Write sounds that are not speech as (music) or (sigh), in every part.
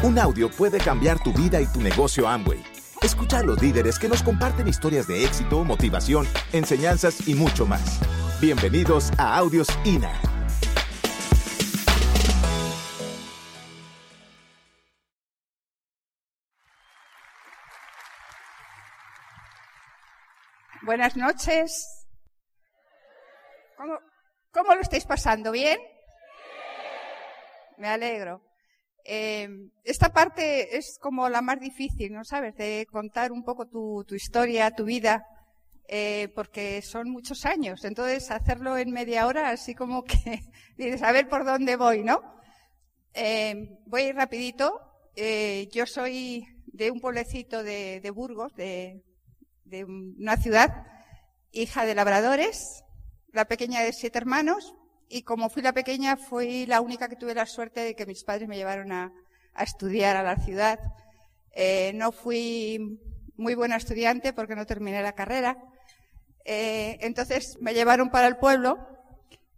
Un audio puede cambiar tu vida y tu negocio Amway. Escucha a los líderes que nos comparten historias de éxito, motivación, enseñanzas y mucho más. Bienvenidos a Audios INA. Buenas noches. ¿Cómo, cómo lo estáis pasando? ¿Bien? Me alegro. Eh, esta parte es como la más difícil, ¿no sabes? De contar un poco tu, historia, tu vida, eh, porque son muchos años. Entonces, hacerlo en media hora, así como que (laughs) dices, a ver por dónde voy, ¿no? Eh, voy rapidito. Yo soy de un pueblecito de, Burgos, de una ciudad, hija de labradores, la pequeña de siete hermanos, y como fui la pequeña, fui la única que tuve la suerte de que mis padres me llevaron a, estudiar a la ciudad. Eh, no fui muy buena estudiante porque no terminé la carrera. Eh, entonces me llevaron para el pueblo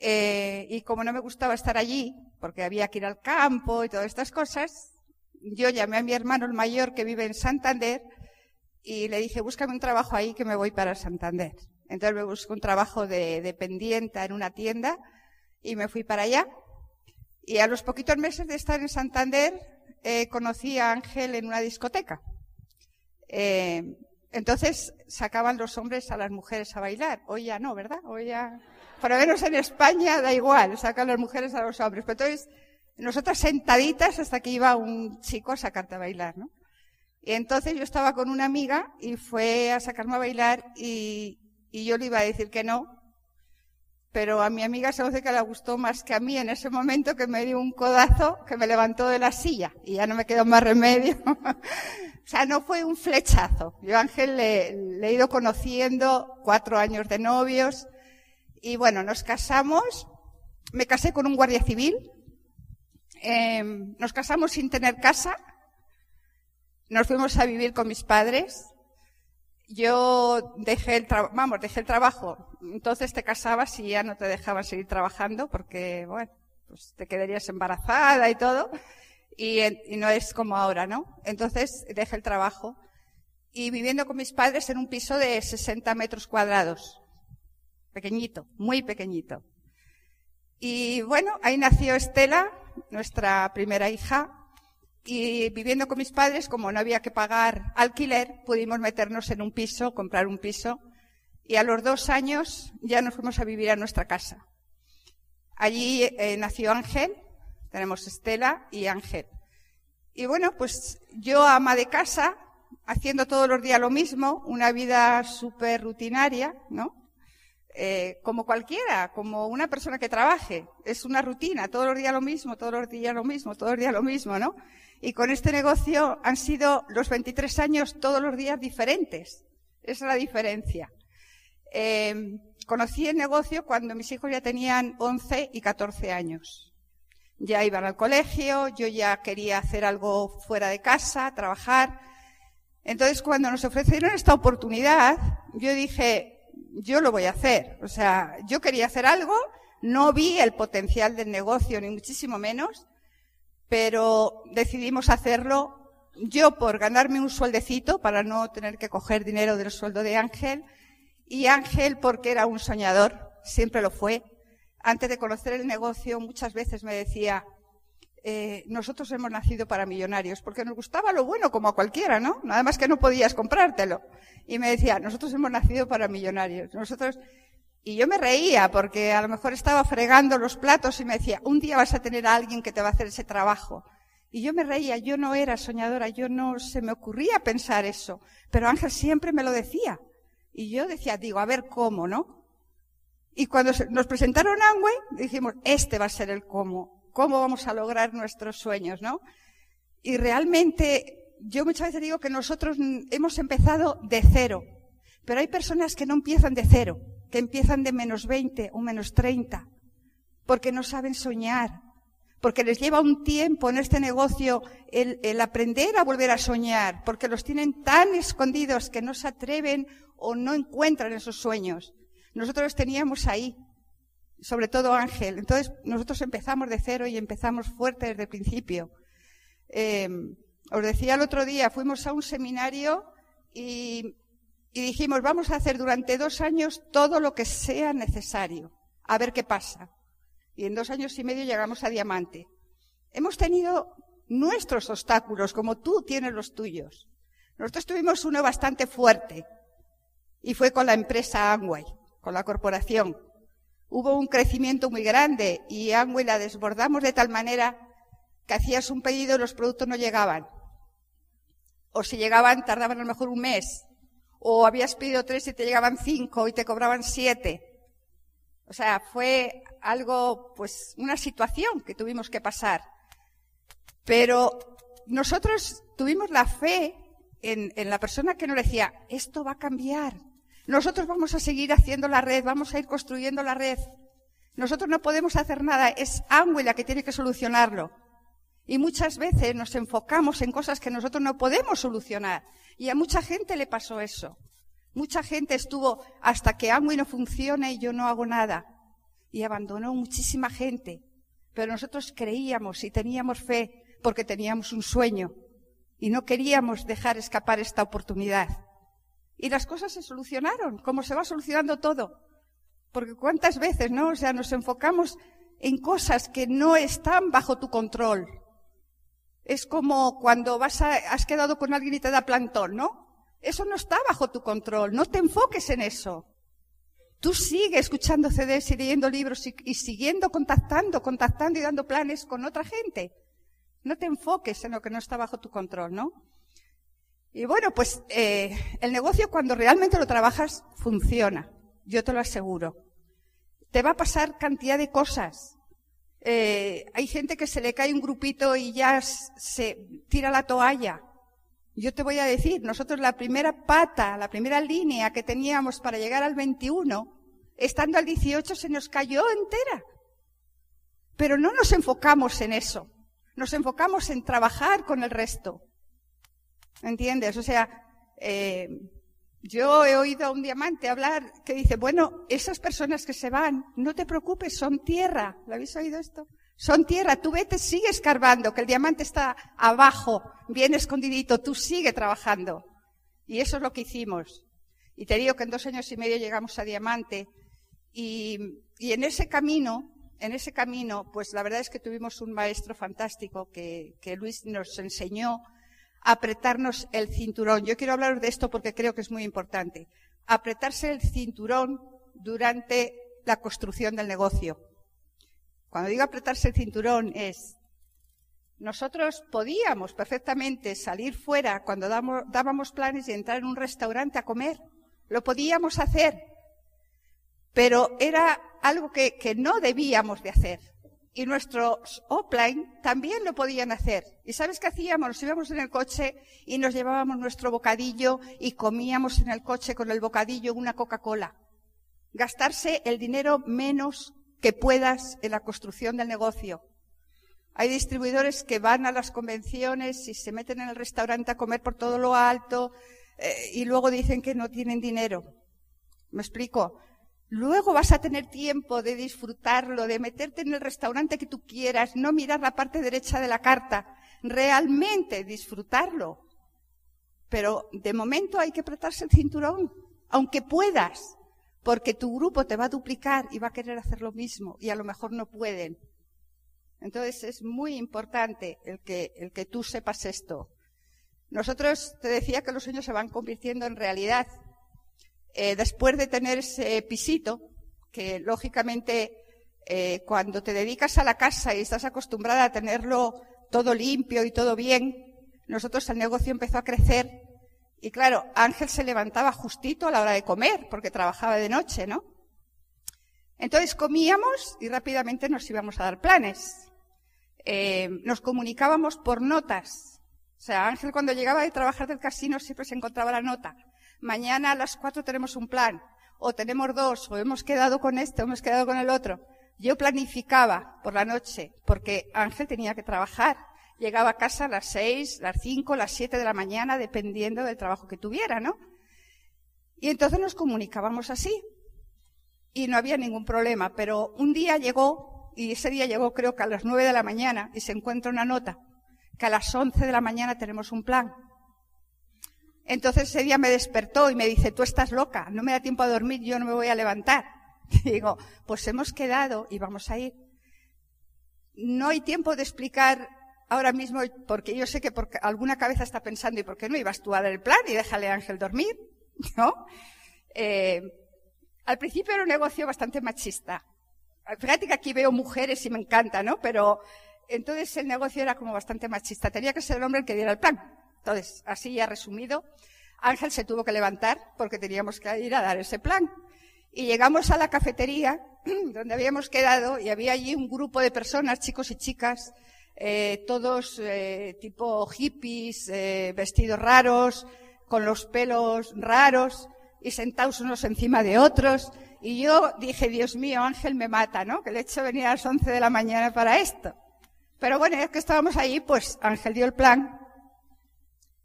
eh, y como no me gustaba estar allí, porque había que ir al campo y todas estas cosas, yo llamé a mi hermano el mayor que vive en Santander y le dije, búscame un trabajo ahí que me voy para Santander. Entonces me busco un trabajo de dependiente en una tienda y me fui para allá. Y a los poquitos meses de estar en Santander, eh, conocí a Ángel en una discoteca. Eh, entonces sacaban los hombres a las mujeres a bailar. Hoy ya no, ¿verdad? Hoy ya, por lo menos en España da igual, sacan las mujeres a los hombres. Pero entonces, nosotras sentaditas hasta que iba un chico a sacarte a bailar, ¿no? Y entonces yo estaba con una amiga y fue a sacarme a bailar y, y yo le iba a decir que no, pero a mi amiga se que le gustó más que a mí en ese momento que me dio un codazo que me levantó de la silla y ya no me quedó más remedio. (laughs) o sea, no fue un flechazo. Yo Ángel le, he ido conociendo cuatro años de novios y bueno, nos casamos. Me casé con un guardia civil. Eh, nos casamos sin tener casa. Nos fuimos a vivir con mis padres yo dejé el trabajo, vamos, dejé el trabajo. Entonces te casabas y ya no te dejaban seguir trabajando porque, bueno, pues te quedarías embarazada y todo. Y, no es como ahora, ¿no? Entonces dejé el trabajo y viviendo con mis padres en un piso de 60 metros cuadrados. Pequeñito, muy pequeñito. Y bueno, ahí nació Estela, nuestra primera hija, y viviendo con mis padres, como no había que pagar alquiler, pudimos meternos en un piso, comprar un piso, y a los dos años ya nos fuimos a vivir a nuestra casa. Allí eh, nació Ángel, tenemos Estela y Ángel. Y bueno, pues yo ama de casa, haciendo todos los días lo mismo, una vida súper rutinaria, ¿no? Eh, como cualquiera, como una persona que trabaje. Es una rutina, todos los días lo mismo, todos los días lo mismo, todos los días lo mismo, ¿no? Y con este negocio han sido los 23 años todos los días diferentes. Esa es la diferencia. Eh, conocí el negocio cuando mis hijos ya tenían 11 y 14 años. Ya iban al colegio, yo ya quería hacer algo fuera de casa, trabajar. Entonces, cuando nos ofrecieron esta oportunidad, yo dije, yo lo voy a hacer. O sea, yo quería hacer algo, no vi el potencial del negocio, ni muchísimo menos, pero decidimos hacerlo yo por ganarme un sueldecito para no tener que coger dinero del sueldo de Ángel y Ángel porque era un soñador, siempre lo fue. Antes de conocer el negocio muchas veces me decía, eh, nosotros hemos nacido para millonarios, porque nos gustaba lo bueno como a cualquiera, ¿no? Nada más que no podías comprártelo. Y me decía, nosotros hemos nacido para millonarios. Nosotros, y yo me reía porque a lo mejor estaba fregando los platos y me decía, un día vas a tener a alguien que te va a hacer ese trabajo. Y yo me reía, yo no era soñadora, yo no se me ocurría pensar eso. Pero Ángel siempre me lo decía. Y yo decía, digo, a ver cómo, ¿no? Y cuando nos presentaron Amway, dijimos, este va a ser el cómo. ¿Cómo vamos a lograr nuestros sueños, no? Y realmente, yo muchas veces digo que nosotros hemos empezado de cero. Pero hay personas que no empiezan de cero que empiezan de menos 20 o menos 30, porque no saben soñar, porque les lleva un tiempo en este negocio el, aprender a volver a soñar, porque los tienen tan escondidos que no se atreven o no encuentran esos sueños. Nosotros los teníamos ahí, sobre todo Ángel. Entonces nosotros empezamos de cero y empezamos fuerte desde el principio. Eh, os decía el otro día, fuimos a un seminario y, y dijimos, vamos a hacer durante dos años todo lo que sea necesario, a ver qué pasa. Y en dos años y medio llegamos a Diamante. Hemos tenido nuestros obstáculos, como tú tienes los tuyos. Nosotros tuvimos uno bastante fuerte, y fue con la empresa Amway, con la corporación. Hubo un crecimiento muy grande y Amway la desbordamos de tal manera que hacías un pedido y los productos no llegaban. O si llegaban, tardaban a lo mejor un mes. O habías pedido tres y te llegaban cinco y te cobraban siete. O sea, fue algo, pues, una situación que tuvimos que pasar. Pero nosotros tuvimos la fe en, en la persona que nos decía, esto va a cambiar, nosotros vamos a seguir haciendo la red, vamos a ir construyendo la red. Nosotros no podemos hacer nada, es Amway la que tiene que solucionarlo. Y muchas veces nos enfocamos en cosas que nosotros no podemos solucionar. Y a mucha gente le pasó eso. Mucha gente estuvo hasta que Amway no funcione y yo no hago nada. Y abandonó muchísima gente. Pero nosotros creíamos y teníamos fe porque teníamos un sueño. Y no queríamos dejar escapar esta oportunidad. Y las cosas se solucionaron, como se va solucionando todo. Porque cuántas veces, ¿no? O sea, nos enfocamos en cosas que no están bajo tu control. Es como cuando vas a, has quedado con alguien y te da plantón, ¿no? Eso no está bajo tu control. No te enfoques en eso. Tú sigue escuchando CDs y leyendo libros y, y, siguiendo contactando, contactando y dando planes con otra gente. No te enfoques en lo que no está bajo tu control, ¿no? Y bueno, pues eh, el negocio cuando realmente lo trabajas funciona, yo te lo aseguro. Te va a pasar cantidad de cosas. Eh, hay gente que se le cae un grupito y ya se tira la toalla. Yo te voy a decir, nosotros la primera pata, la primera línea que teníamos para llegar al 21, estando al 18 se nos cayó entera. Pero no nos enfocamos en eso. Nos enfocamos en trabajar con el resto. ¿Entiendes? O sea, eh, yo he oído a un diamante hablar que dice, bueno, esas personas que se van, no te preocupes, son tierra. ¿Lo habéis oído esto? Son tierra, tú vete, sigue escarbando, que el diamante está abajo, bien escondidito, tú sigue trabajando. Y eso es lo que hicimos. Y te digo que en dos años y medio llegamos a diamante. Y, en ese camino, en ese camino, pues la verdad es que tuvimos un maestro fantástico que Luis nos enseñó apretarnos el cinturón. Yo quiero hablar de esto porque creo que es muy importante. Apretarse el cinturón durante la construcción del negocio. Cuando digo apretarse el cinturón es, nosotros podíamos perfectamente salir fuera cuando dábamos planes y entrar en un restaurante a comer. Lo podíamos hacer. Pero era algo que, que no debíamos de hacer y nuestros offline también lo podían hacer. ¿Y sabes qué hacíamos? Nos íbamos en el coche y nos llevábamos nuestro bocadillo y comíamos en el coche con el bocadillo una Coca-Cola. Gastarse el dinero menos que puedas en la construcción del negocio. Hay distribuidores que van a las convenciones y se meten en el restaurante a comer por todo lo alto eh, y luego dicen que no tienen dinero. ¿Me explico? Luego vas a tener tiempo de disfrutarlo, de meterte en el restaurante que tú quieras, no mirar la parte derecha de la carta, realmente disfrutarlo. Pero de momento hay que apretarse el cinturón, aunque puedas, porque tu grupo te va a duplicar y va a querer hacer lo mismo y a lo mejor no pueden. Entonces es muy importante el que, el que tú sepas esto. Nosotros te decía que los sueños se van convirtiendo en realidad eh, después de tener ese pisito, que lógicamente eh, cuando te dedicas a la casa y estás acostumbrada a tenerlo todo limpio y todo bien, nosotros el negocio empezó a crecer y claro, Ángel se levantaba justito a la hora de comer porque trabajaba de noche, ¿no? Entonces comíamos y rápidamente nos íbamos a dar planes. Eh, nos comunicábamos por notas. O sea, Ángel cuando llegaba de trabajar del casino siempre se encontraba la nota mañana a las cuatro tenemos un plan, o tenemos dos, o hemos quedado con este, o hemos quedado con el otro. Yo planificaba por la noche, porque Ángel tenía que trabajar. Llegaba a casa a las seis, las cinco, las siete de la mañana, dependiendo del trabajo que tuviera, ¿no? Y entonces nos comunicábamos así. Y no había ningún problema. Pero un día llegó, y ese día llegó creo que a las nueve de la mañana, y se encuentra una nota que a las 11 de la mañana tenemos un plan. Entonces ese día me despertó y me dice, tú estás loca, no me da tiempo a dormir, yo no me voy a levantar. (laughs) Digo, pues hemos quedado y vamos a ir. No hay tiempo de explicar ahora mismo, porque yo sé que alguna cabeza está pensando, ¿y por qué no ibas tú a dar el plan y déjale a Ángel dormir? (laughs) ¿No? Eh, al principio era un negocio bastante machista. Fíjate que aquí veo mujeres y me encanta, ¿no? Pero entonces el negocio era como bastante machista. Tenía que ser el hombre el que diera el plan. Entonces, así ya resumido, Ángel se tuvo que levantar porque teníamos que ir a dar ese plan. Y llegamos a la cafetería (clears throat) donde habíamos quedado y había allí un grupo de personas, chicos y chicas, eh, todos eh, tipo hippies, eh, vestidos raros, con los pelos raros y sentados unos encima de otros. Y yo dije, Dios mío, Ángel me mata, ¿no? Que le he hecho venir a las 11 de la mañana para esto. Pero bueno, ya que estábamos allí, pues Ángel dio el plan.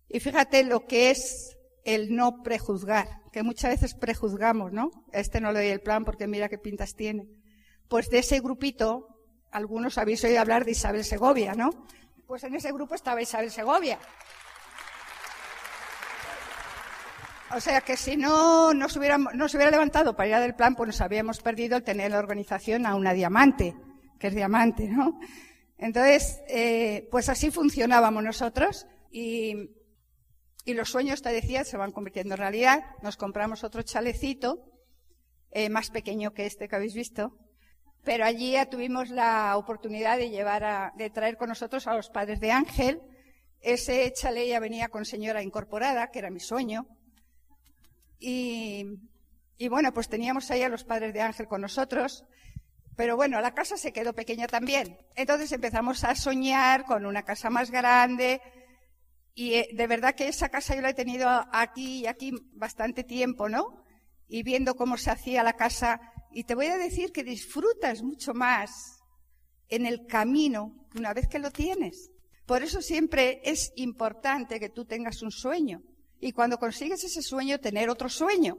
Y fíjate lo que es el no prejuzgar, que muchas veces prejuzgamos, ¿no? Este no le doy el plan porque mira qué pintas tiene. Pues de ese grupito, algunos habéis oído hablar de Isabel Segovia, ¿no? Pues en ese grupo estaba Isabel Segovia. O sea que si no nos, hubiéramos, no hubiera levantado para ir a del plan, pues nos habíamos perdido el tener la organización a una diamante, que es diamante, ¿no? Entonces, eh, pues así funcionábamos nosotros y, y, los sueños, te decía, se van convirtiendo en realidad. Nos compramos otro chalecito, eh, más pequeño que este que habéis visto, pero allí ya tuvimos la oportunidad de llevar a, de traer con nosotros a los padres de Ángel. Ese chalet ya venía con señora incorporada, que era mi sueño. Y, y bueno, pues teníamos ahí a los padres de Ángel con nosotros. Pero bueno, la casa se quedó pequeña también. Entonces empezamos a soñar con una casa más grande. Y eh, de verdad que esa casa yo la he tenido aquí y aquí bastante tiempo, ¿no? Y viendo cómo se hacía la casa. Y te voy a decir que disfrutas mucho más en el camino una vez que lo tienes. Por eso siempre es importante que tú tengas un sueño. Y cuando consigues ese sueño, tener otro sueño.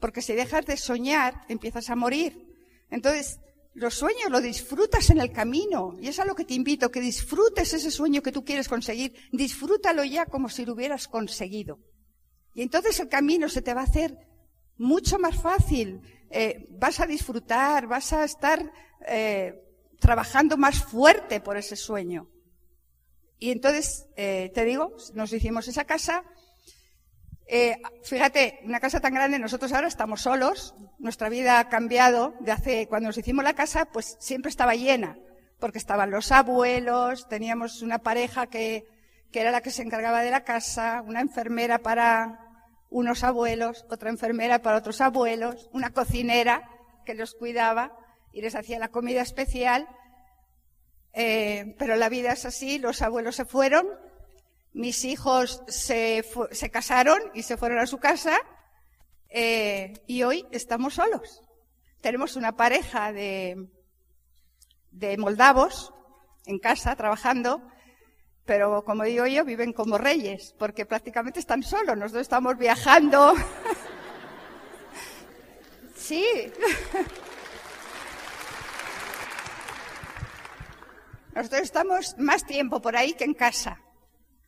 Porque si dejas de soñar, empiezas a morir. Entonces, los sueños los disfrutas en el camino. Y es a lo que te invito, que disfrutes ese sueño que tú quieres conseguir. Disfrútalo ya como si lo hubieras conseguido. Y entonces el camino se te va a hacer mucho más fácil. Eh, vas a disfrutar, vas a estar eh, trabajando más fuerte por ese sueño. Y entonces, eh, te digo, nos hicimos esa casa eh, fíjate, una casa tan grande, nosotros ahora estamos solos, nuestra vida ha cambiado de hace, cuando nos hicimos la casa, pues siempre estaba llena, porque estaban los abuelos, teníamos una pareja que, que era la que se encargaba de la casa, una enfermera para unos abuelos, otra enfermera para otros abuelos, una cocinera que los cuidaba y les hacía la comida especial. Eh, pero la vida es así, los abuelos se fueron, mis hijos se, se casaron y se fueron a su casa eh, y hoy estamos solos. Tenemos una pareja de, de moldavos en casa trabajando, pero como digo yo, viven como reyes, porque prácticamente están solos. Nosotros estamos viajando. (laughs) sí. (laughs) Nosotros estamos más tiempo por ahí que en casa.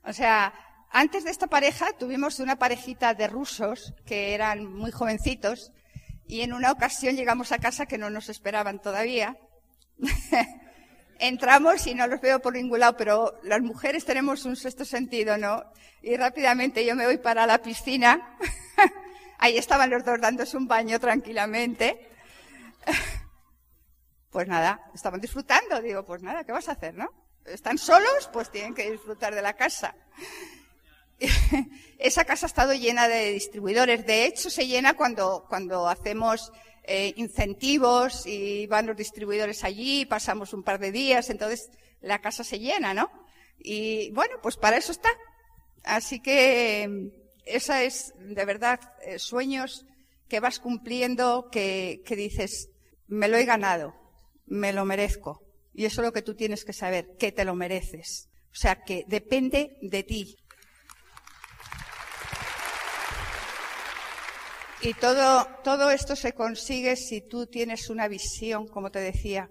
O sea, antes de esta pareja tuvimos una parejita de rusos que eran muy jovencitos y en una ocasión llegamos a casa que no nos esperaban todavía. (laughs) Entramos y no los veo por ningún lado, pero las mujeres tenemos un sexto sentido, ¿no? Y rápidamente yo me voy para la piscina. (laughs) Ahí estaban los dos dándose un baño tranquilamente. (laughs) Pues nada, estaban disfrutando. Digo, pues nada, ¿qué vas a hacer, no? Están solos, pues tienen que disfrutar de la casa. (laughs) Esa casa ha estado llena de distribuidores. De hecho, se llena cuando, cuando hacemos eh, incentivos y van los distribuidores allí, pasamos un par de días, entonces la casa se llena, ¿no? Y bueno, pues para eso está. Así que esa es, de verdad, eh, sueños que vas cumpliendo, que, que dices, me lo he ganado, me lo merezco. Y eso es lo que tú tienes que saber, que te lo mereces. O sea, que depende de ti. Y todo, todo esto se consigue si tú tienes una visión, como te decía,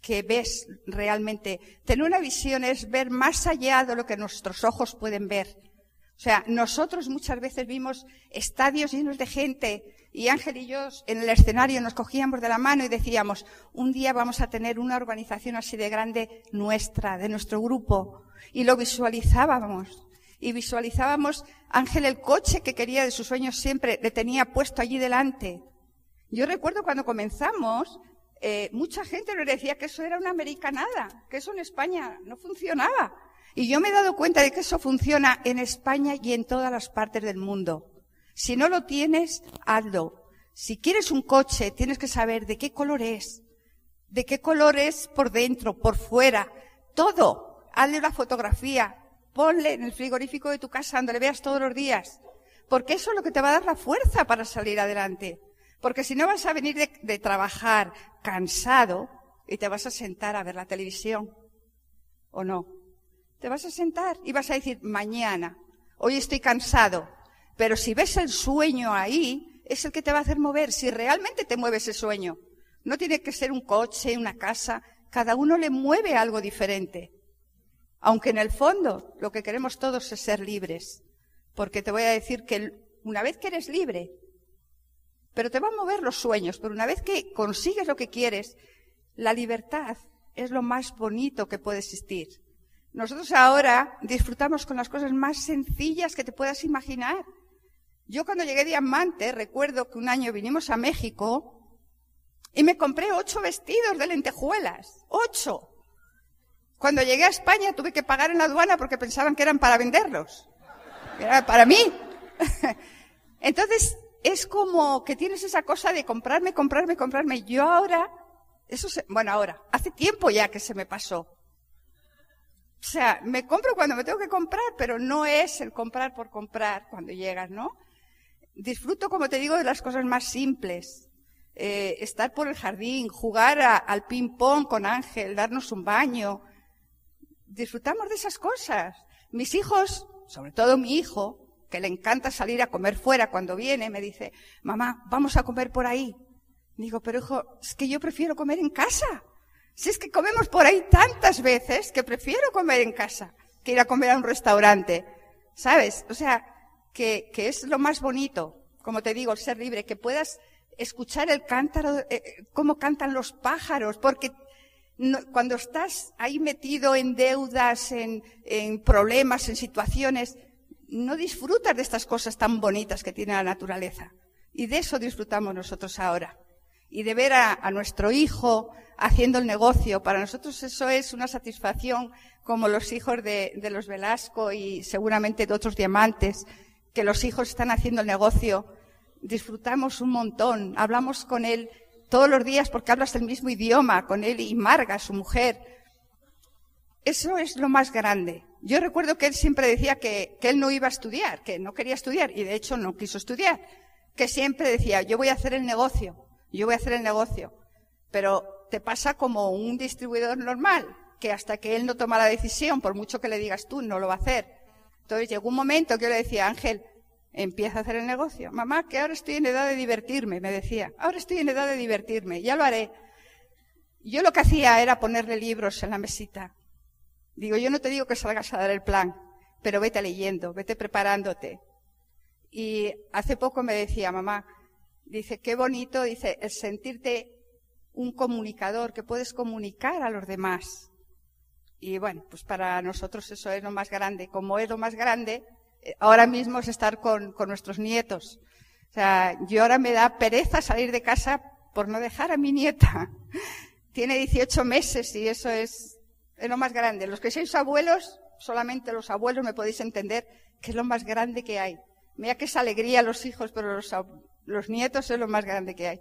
que ves realmente. Tener una visión es ver más allá de lo que nuestros ojos pueden ver. O sea, nosotros muchas veces vimos estadios llenos de gente y Ángel y yo en el escenario nos cogíamos de la mano y decíamos, un día vamos a tener una organización así de grande nuestra, de nuestro grupo. Y lo visualizábamos. Y visualizábamos Ángel el coche que quería de sus sueños siempre, le tenía puesto allí delante. Yo recuerdo cuando comenzamos, eh, mucha gente nos decía que eso era una americanada, que eso en España no funcionaba. Y yo me he dado cuenta de que eso funciona en España y en todas las partes del mundo. Si no lo tienes, hazlo. Si quieres un coche, tienes que saber de qué color es, de qué color es por dentro, por fuera, todo. Hazle una fotografía, ponle en el frigorífico de tu casa donde le veas todos los días, porque eso es lo que te va a dar la fuerza para salir adelante. Porque si no vas a venir de, de trabajar cansado y te vas a sentar a ver la televisión, ¿o no? Te vas a sentar y vas a decir, mañana, hoy estoy cansado. Pero si ves el sueño ahí, es el que te va a hacer mover, si realmente te mueve ese sueño. No tiene que ser un coche, una casa, cada uno le mueve algo diferente. Aunque en el fondo lo que queremos todos es ser libres. Porque te voy a decir que una vez que eres libre, pero te va a mover los sueños, pero una vez que consigues lo que quieres, la libertad es lo más bonito que puede existir. Nosotros ahora disfrutamos con las cosas más sencillas que te puedas imaginar. Yo cuando llegué diamante, recuerdo que un año vinimos a México y me compré ocho vestidos de lentejuelas. Ocho. Cuando llegué a España tuve que pagar en la aduana porque pensaban que eran para venderlos. Era para mí. (laughs) Entonces, es como que tienes esa cosa de comprarme, comprarme, comprarme. Yo ahora, eso se, bueno, ahora, hace tiempo ya que se me pasó. O sea, me compro cuando me tengo que comprar, pero no es el comprar por comprar cuando llegas, ¿no? Disfruto, como te digo, de las cosas más simples. Eh, estar por el jardín, jugar al ping-pong con Ángel, darnos un baño. Disfrutamos de esas cosas. Mis hijos, sobre todo mi hijo, que le encanta salir a comer fuera cuando viene, me dice, mamá, vamos a comer por ahí. Digo, pero hijo, es que yo prefiero comer en casa. Si es que comemos por ahí tantas veces que prefiero comer en casa que ir a comer a un restaurante. ¿Sabes? O sea, que, es lo más bonito, como te digo, el ser libre, que puedas escuchar el cántaro, eh, eh, cómo cantan los pájaros, porque cuando estás ahí metido en deudas, en, problemas, en situaciones, no disfrutas de estas cosas tan bonitas que tiene la naturaleza. Y de eso disfrutamos nosotros ahora. Y de ver a, nuestro hijo, haciendo el negocio. Para nosotros eso es una satisfacción como los hijos de los Velasco y seguramente de otros diamantes, que los hijos están haciendo el negocio. Disfrutamos un montón. Hablamos con él todos los días porque hablas el mismo idioma con él y Marga, su mujer. Eso es lo más grande. Yo recuerdo que él siempre decía que, que, él no iba a estudiar, que no quería estudiar y de hecho no quiso estudiar. Que siempre decía, yo voy a hacer el negocio, yo voy a hacer el negocio. Pero te pasa como un distribuidor normal, que hasta que él no toma la decisión, por mucho que le digas tú, no lo va a hacer. Entonces llegó un momento que yo le decía, Ángel, empieza a hacer el negocio. Mamá, que ahora estoy en edad de divertirme, me decía. Ahora estoy en edad de divertirme, ya lo haré. Yo lo que hacía era ponerle libros en la mesita. Digo, yo no te digo que salgas a dar el plan, pero vete leyendo, vete preparándote. Y hace poco me decía, mamá, dice, qué bonito, dice, el sentirte un comunicador, que puedes comunicar a los demás. Y bueno, pues para nosotros eso es lo más grande. Como es lo más grande, eh, ahora mismo es estar con, nuestros nietos. O sea, yo ahora me da pereza salir de casa por no dejar a mi nieta. (laughs) Tiene 18 meses y eso es, es lo más grande. Los que sois abuelos, solamente los abuelos me podéis entender que es lo más grande que hay. Mira que es alegría los hijos, pero los, los nietos es lo más grande que hay.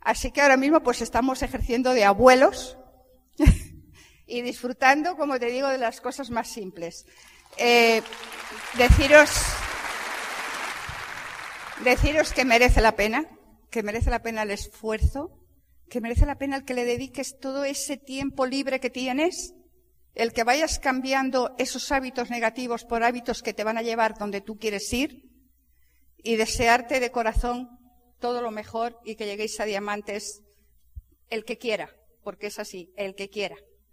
Así que ahora mismo pues estamos ejerciendo de abuelos y disfrutando, como te digo, de las cosas más simples. Eh, deciros, deciros que merece la pena, que merece la pena el esfuerzo, que merece la pena el que le dediques todo ese tiempo libre que tienes, el que vayas cambiando esos hábitos negativos por hábitos que te van a llevar donde tú quieres ir y desearte de corazón todo lo mejor y que lleguéis a diamantes el que quiera. porque es así, el que quiera.